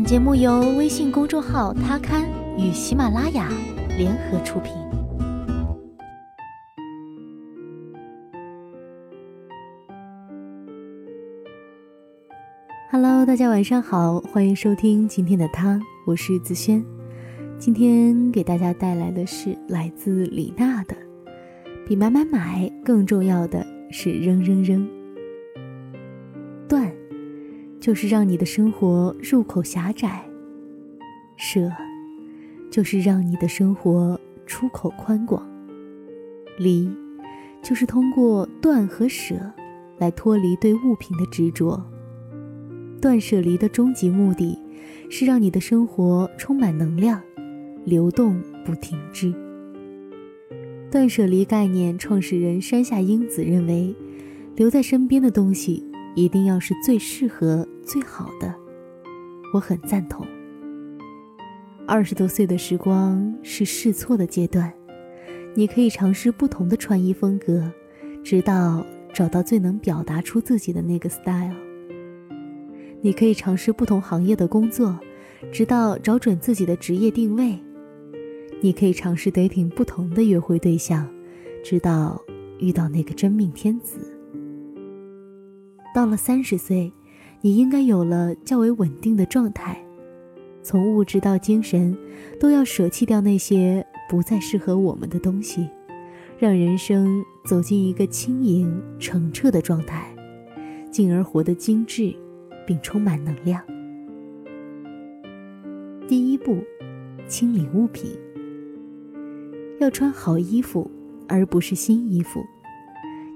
本节目由微信公众号“他刊”与喜马拉雅联合出品。Hello，大家晚上好，欢迎收听今天的他，我是子轩。今天给大家带来的是来自李娜的“比买买买更重要的是扔扔扔”。断。就是让你的生活入口狭窄，舍，就是让你的生活出口宽广，离，就是通过断和舍来脱离对物品的执着。断舍离的终极目的，是让你的生活充满能量，流动不停滞。断舍离概念创始人山下英子认为，留在身边的东西。一定要是最适合、最好的，我很赞同。二十多岁的时光是试错的阶段，你可以尝试不同的穿衣风格，直到找到最能表达出自己的那个 style。你可以尝试不同行业的工作，直到找准自己的职业定位。你可以尝试 dating 不同的约会对象，直到遇到那个真命天子。到了三十岁，你应该有了较为稳定的状态，从物质到精神，都要舍弃掉那些不再适合我们的东西，让人生走进一个轻盈澄澈的状态，进而活得精致，并充满能量。第一步，清理物品。要穿好衣服，而不是新衣服。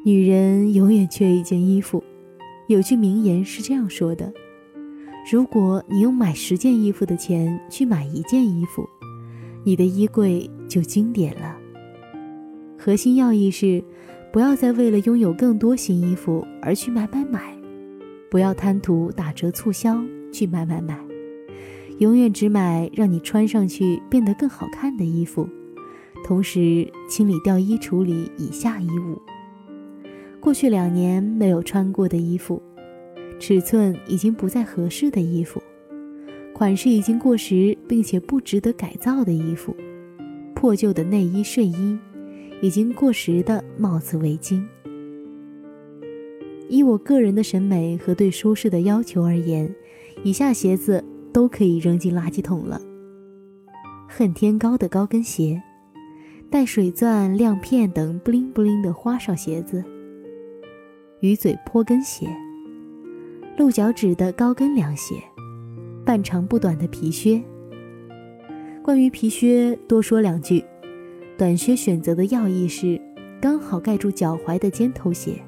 女人永远缺一件衣服。有句名言是这样说的：“如果你用买十件衣服的钱去买一件衣服，你的衣柜就经典了。”核心要义是：不要再为了拥有更多新衣服而去买买买，不要贪图打折促销去买买买，永远只买让你穿上去变得更好看的衣服，同时清理掉衣橱里以下衣物。过去两年没有穿过的衣服，尺寸已经不再合适的衣服，款式已经过时并且不值得改造的衣服，破旧的内衣睡衣，已经过时的帽子围巾。以我个人的审美和对舒适的要求而言，以下鞋子都可以扔进垃圾桶了：恨天高的高跟鞋，带水钻、亮片等布灵布灵的花哨鞋子。鱼嘴坡跟鞋，露脚趾的高跟凉鞋，半长不短的皮靴。关于皮靴，多说两句。短靴选择的要义是刚好盖住脚踝的尖头鞋，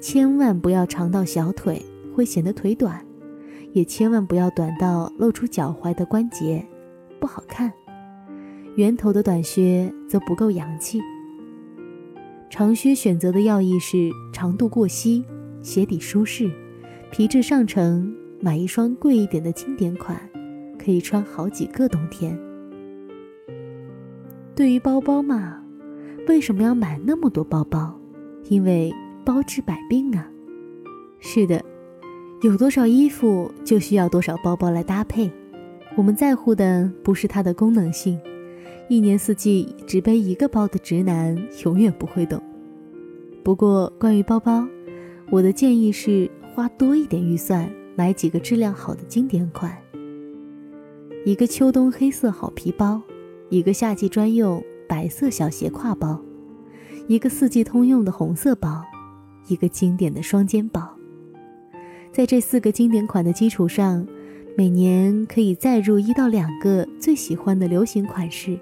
千万不要长到小腿，会显得腿短；也千万不要短到露出脚踝的关节，不好看。圆头的短靴则不够洋气。长靴选择的要义是长度过膝，鞋底舒适，皮质上乘。买一双贵一点的经典款，可以穿好几个冬天。对于包包嘛，为什么要买那么多包包？因为包治百病啊。是的，有多少衣服就需要多少包包来搭配。我们在乎的不是它的功能性。一年四季只背一个包的直男永远不会懂。不过，关于包包，我的建议是花多一点预算买几个质量好的经典款。一个秋冬黑色好皮包，一个夏季专用白色小斜挎包，一个四季通用的红色包，一个经典的双肩包。在这四个经典款的基础上，每年可以再入一到两个最喜欢的流行款式。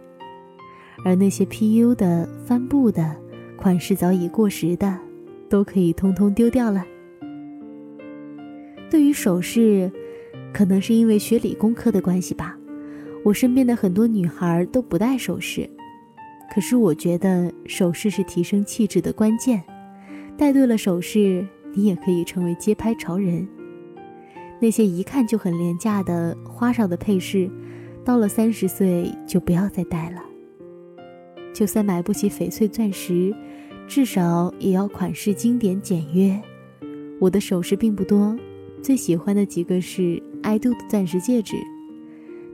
而那些 PU 的、帆布的、款式早已过时的，都可以通通丢掉了。对于首饰，可能是因为学理工科的关系吧，我身边的很多女孩都不戴首饰。可是我觉得首饰是提升气质的关键，戴对了首饰，你也可以成为街拍潮人。那些一看就很廉价的花哨的配饰，到了三十岁就不要再戴了。就算买不起翡翠钻石，至少也要款式经典简约。我的首饰并不多，最喜欢的几个是爱杜的钻石戒指，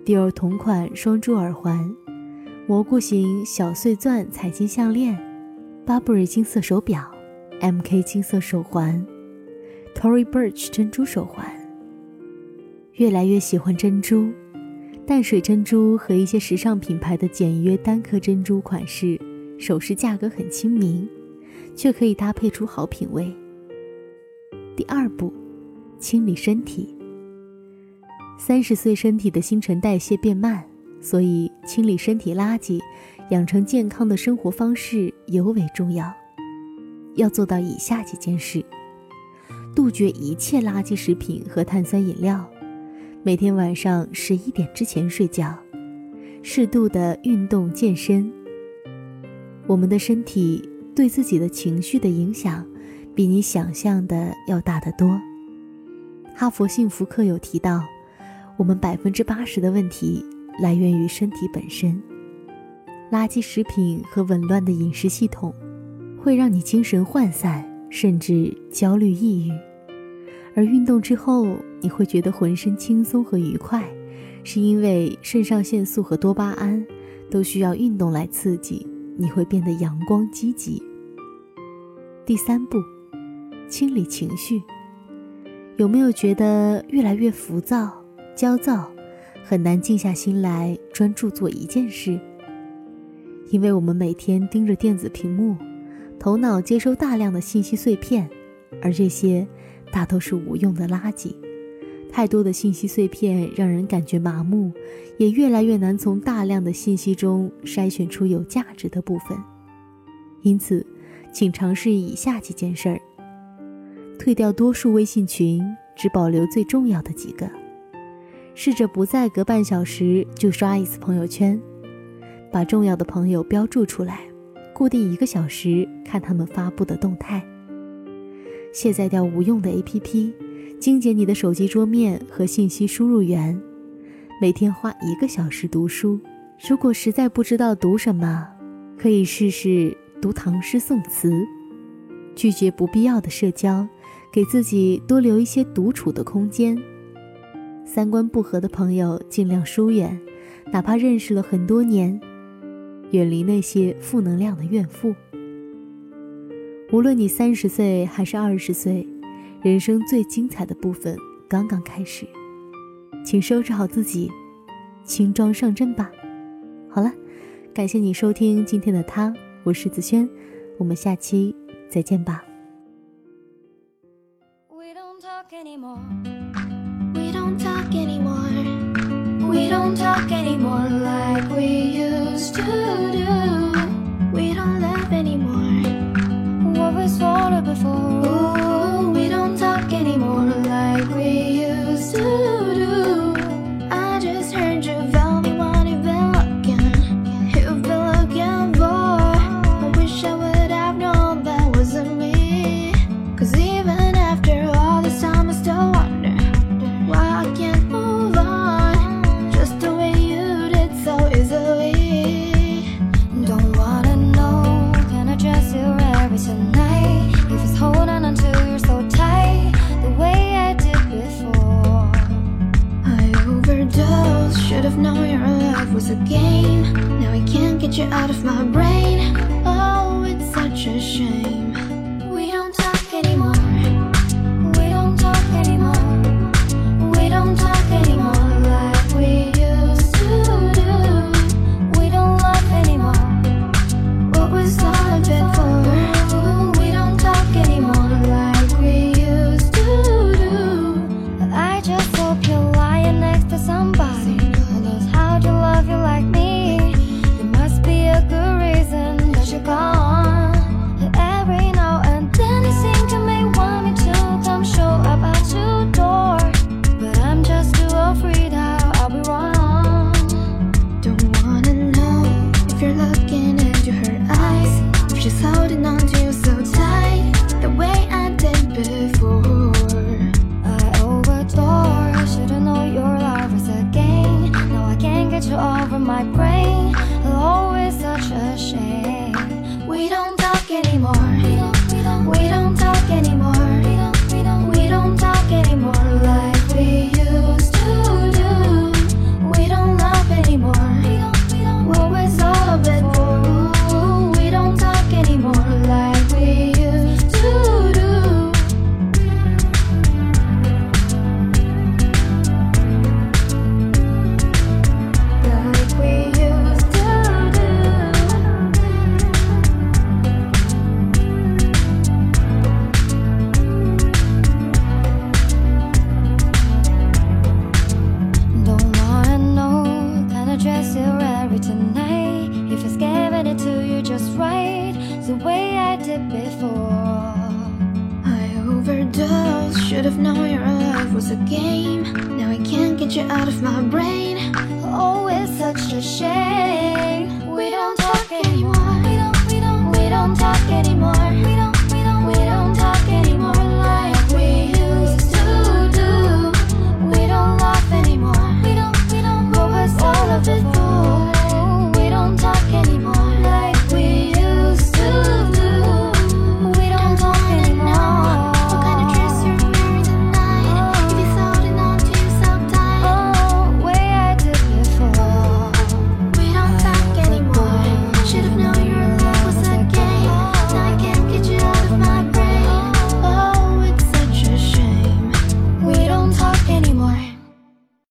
迪奥同款双珠耳环，蘑菇型小碎钻彩金项链，Burberry 金色手表，MK 金色手环，Tory Burch 珍珠手环。越来越喜欢珍珠，淡水珍珠和一些时尚品牌的简约单颗珍珠款式，首饰价格很亲民，却可以搭配出好品味。第二步，清理身体。三十岁，身体的新陈代谢变慢，所以清理身体垃圾，养成健康的生活方式尤为重要。要做到以下几件事：杜绝一切垃圾食品和碳酸饮料，每天晚上十一点之前睡觉，适度的运动健身。我们的身体对自己的情绪的影响，比你想象的要大得多。哈佛幸福课有提到。我们百分之八十的问题来源于身体本身，垃圾食品和紊乱的饮食系统会让你精神涣散，甚至焦虑抑郁。而运动之后，你会觉得浑身轻松和愉快，是因为肾上腺素和多巴胺都需要运动来刺激，你会变得阳光积极。第三步，清理情绪，有没有觉得越来越浮躁？焦躁，很难静下心来专注做一件事。因为我们每天盯着电子屏幕，头脑接收大量的信息碎片，而这些大都是无用的垃圾。太多的信息碎片让人感觉麻木，也越来越难从大量的信息中筛选出有价值的部分。因此，请尝试以下几件事儿：退掉多数微信群，只保留最重要的几个。试着不再隔半小时就刷一次朋友圈，把重要的朋友标注出来，固定一个小时看他们发布的动态。卸载掉无用的 APP，精简你的手机桌面和信息输入源。每天花一个小时读书，如果实在不知道读什么，可以试试读唐诗宋词。拒绝不必要的社交，给自己多留一些独处的空间。三观不合的朋友尽量疏远，哪怕认识了很多年，远离那些负能量的怨妇。无论你三十岁还是二十岁，人生最精彩的部分刚刚开始，请收拾好自己，轻装上阵吧。好了，感谢你收听今天的他，我是子轩，我们下期再见吧。We don't talk anymore like we used to do. for. share.